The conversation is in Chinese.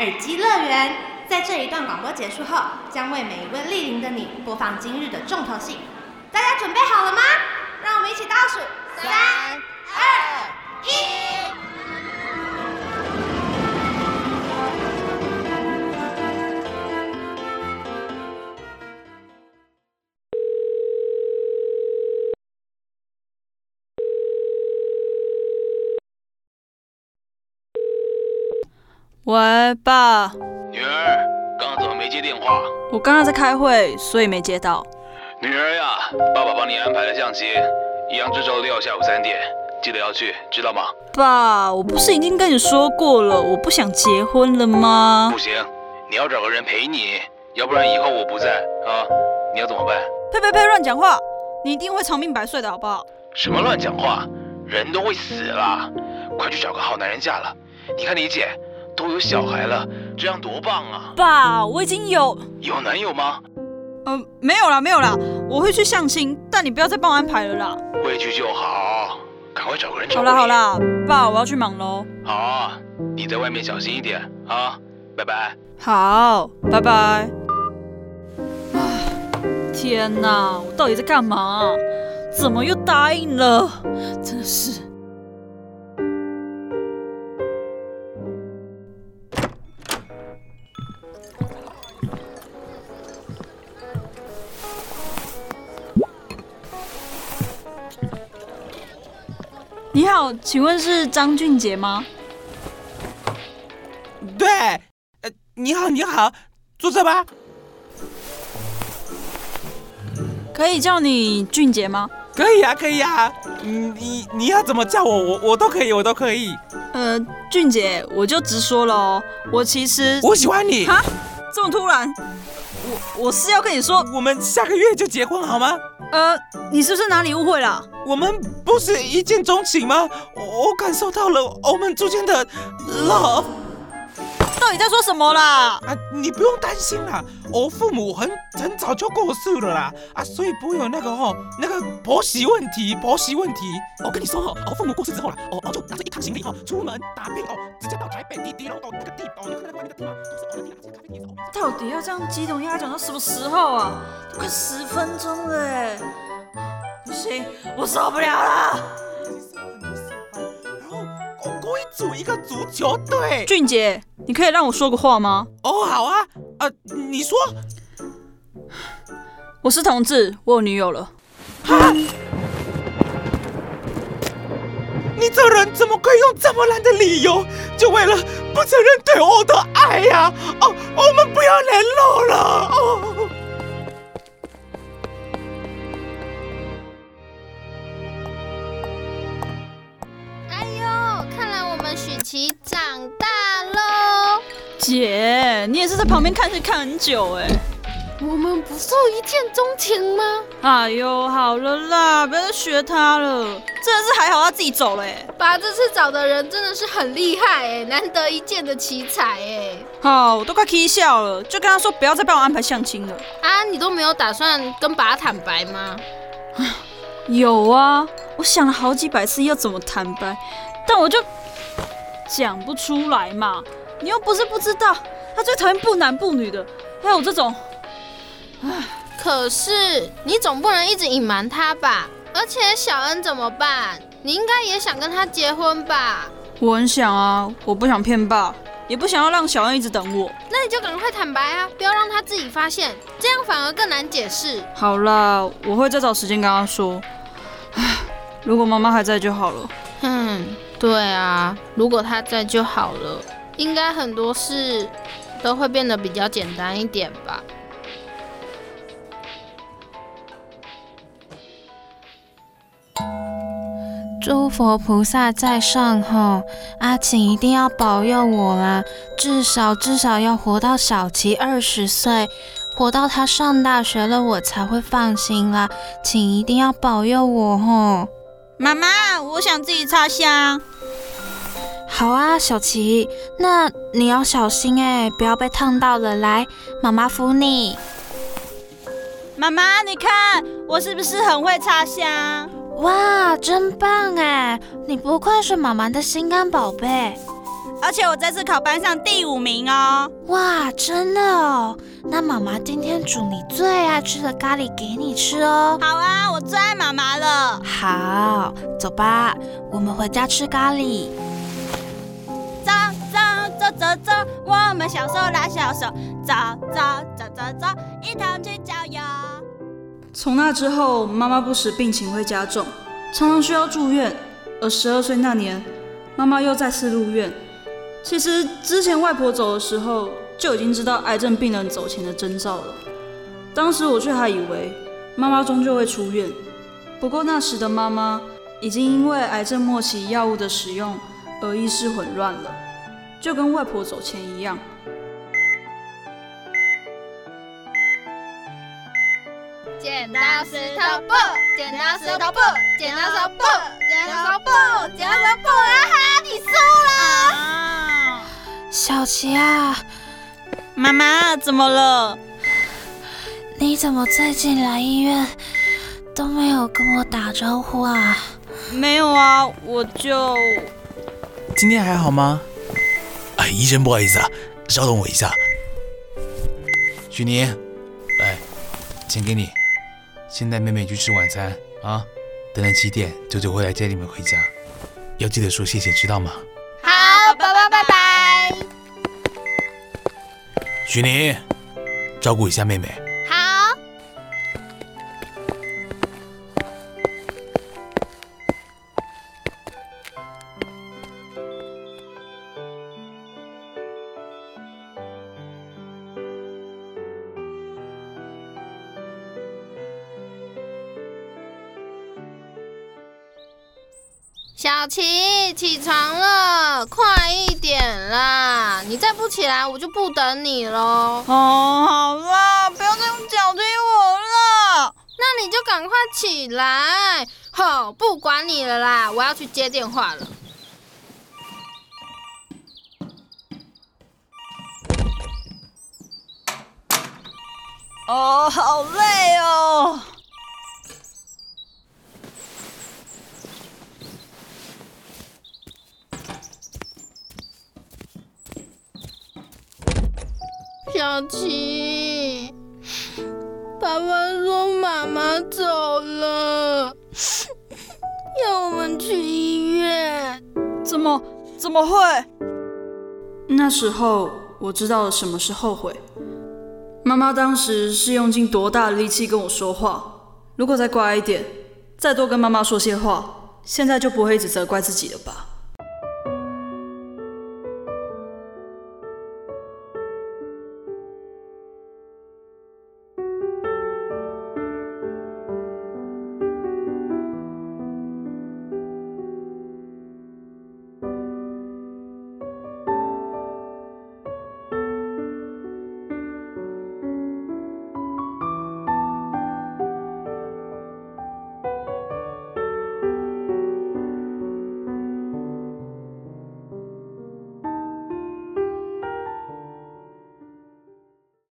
耳机乐园。在这一段广播结束后，将为每一位莅临的你播放今日的重头戏。大家准备好了吗？让我们一起倒数：三、二、一。喂，爸，女儿，刚刚怎么没接电话？我刚刚在开会，所以没接到。女儿呀，爸爸帮你安排了相机，一样这周六下午三点，记得要去，知道吗？爸，我不是已经跟你说过了，我不想结婚了吗不？行，你要找个人陪你，要不然以后我不在啊，你要怎么办？呸呸呸，乱讲话！你一定会长命百岁的好不好？什么乱讲话？人都会死啦，快去找个好男人嫁了。你看你姐都有小孩了，这样多棒啊！爸，我已经有……有男友吗？呃，没有啦，没有啦，我会去相亲，但你不要再帮我安排了啦。会去就好，赶快找个人找好顾你啦好啦，爸，我要去忙喽。好啊，你在外面小心一点啊，拜拜。好，拜拜。啊，天哪，我到底在干嘛？怎么又答应了？真的是。你好，请问是张俊杰吗？对，呃，你好，你好，坐这吧。可以叫你俊杰吗？可以啊，可以啊。嗯你你要怎么叫我，我我都可以，我都可以。呃，俊杰，我就直说了哦，我其实我喜欢你，哈，这么突然，我我是要跟你说，我们下个月就结婚好吗？呃，你是不是哪里误会了？我们不是一见钟情吗？我感受到了我们之间的 love 到底在说什么啦？啊！你不用担心啦，我父母很很早就过世了啦啊，所以不会有那个哦那个婆媳问题，婆媳问题。我跟你说哦，我父母过世之后啦，哦我就拿着一趟行李哦出门打拼哦，直接到台北滴滴龙哦那个地哦，你看那个外面的地吗？都是我的地啊，咖啡店到底要这样激动压讲到什么时候啊？都快十分钟了哎！不行，我受不了了。组一个足球队。俊杰，你可以让我说个话吗？哦，好啊，呃，你说我是同志，我有女友了。啊？你这人怎么可以用这么烂的理由，就为了不承认对我的爱呀、哦，我们不要联络了。哦。琪长大喽！姐，你也是在旁边看戏看很久哎。我们不是一见钟情吗？哎呦，好了啦，不要再学他了。真的是还好他自己走了哎。爸这次找的人真的是很厉害哎，难得一见的奇才哎！好，我都快 k 笑了，就跟他说不要再帮我安排相亲了。啊，你都没有打算跟爸坦白吗？有啊，我想了好几百次要怎么坦白，但我就讲不出来嘛。你又不是不知道，他最讨厌不男不女的，还有这种，可是你总不能一直隐瞒他吧？而且小恩怎么办？你应该也想跟他结婚吧？我很想啊，我不想骗爸，也不想要让小恩一直等我。那你就赶快坦白啊，不要让他自己发现，这样反而更难解释。好啦，我会再找时间跟他说。唉，如果妈妈还在就好了。嗯，对啊，如果他在就好了，应该很多事都会变得比较简单一点吧。诸佛菩萨在上吼，阿请一定要保佑我啦！至少至少要活到小琪二十岁，活到他上大学了，我才会放心啦。请一定要保佑我吼！妈妈，我想自己插香。好啊，小琪，那你要小心哎，不要被烫到了。来，妈妈扶你。妈妈，你看我是不是很会插香？哇，真棒哎！你不愧是妈妈的心肝宝贝。而且我这次考班上第五名哦。哇，真的哦！那妈妈今天煮你最爱吃的咖喱给你吃哦。好啊，我最爱妈妈了。好，走吧，我们回家吃咖喱。走走走走走，我们小手拉小手，走走走走走，一同去郊游。从那之后，妈妈不时病情会加重，常常需要住院。而十二岁那年，妈妈又再次入院。其实之前外婆走的时候，就已经知道癌症病人走前的征兆了。当时我却还以为妈妈终究会出院。不过那时的妈妈已经因为癌症末期药物的使用而意识混乱了，就跟外婆走前一样。剪刀石头布，剪刀石头布，剪刀石头布，剪刀石头布，剪刀石头布，啊哈！你输了。小琪啊，妈妈，怎么了？你怎么最近来医院都没有跟我打招呼啊？没有啊，我就……今天还好吗？哎，医生，不好意思啊，稍等我一下。许宁，来，钱给你。先带妹妹去吃晚餐啊！等等七点，舅舅会来接你们回家，要记得说谢谢，知道吗？许宁，照顾一下妹妹。小琪，起床了，快一点啦！你再不起来，我就不等你喽。哦，好了，不要再用脚推我了。那你就赶快起来。吼，不管你了啦，我要去接电话了。哦，好累哦。小琪，爸爸说妈妈走了，要我们去医院。怎么怎么会？那时候我知道了什么是后悔。妈妈当时是用尽多大的力气跟我说话，如果再乖一点，再多跟妈妈说些话，现在就不会一直责怪自己了吧。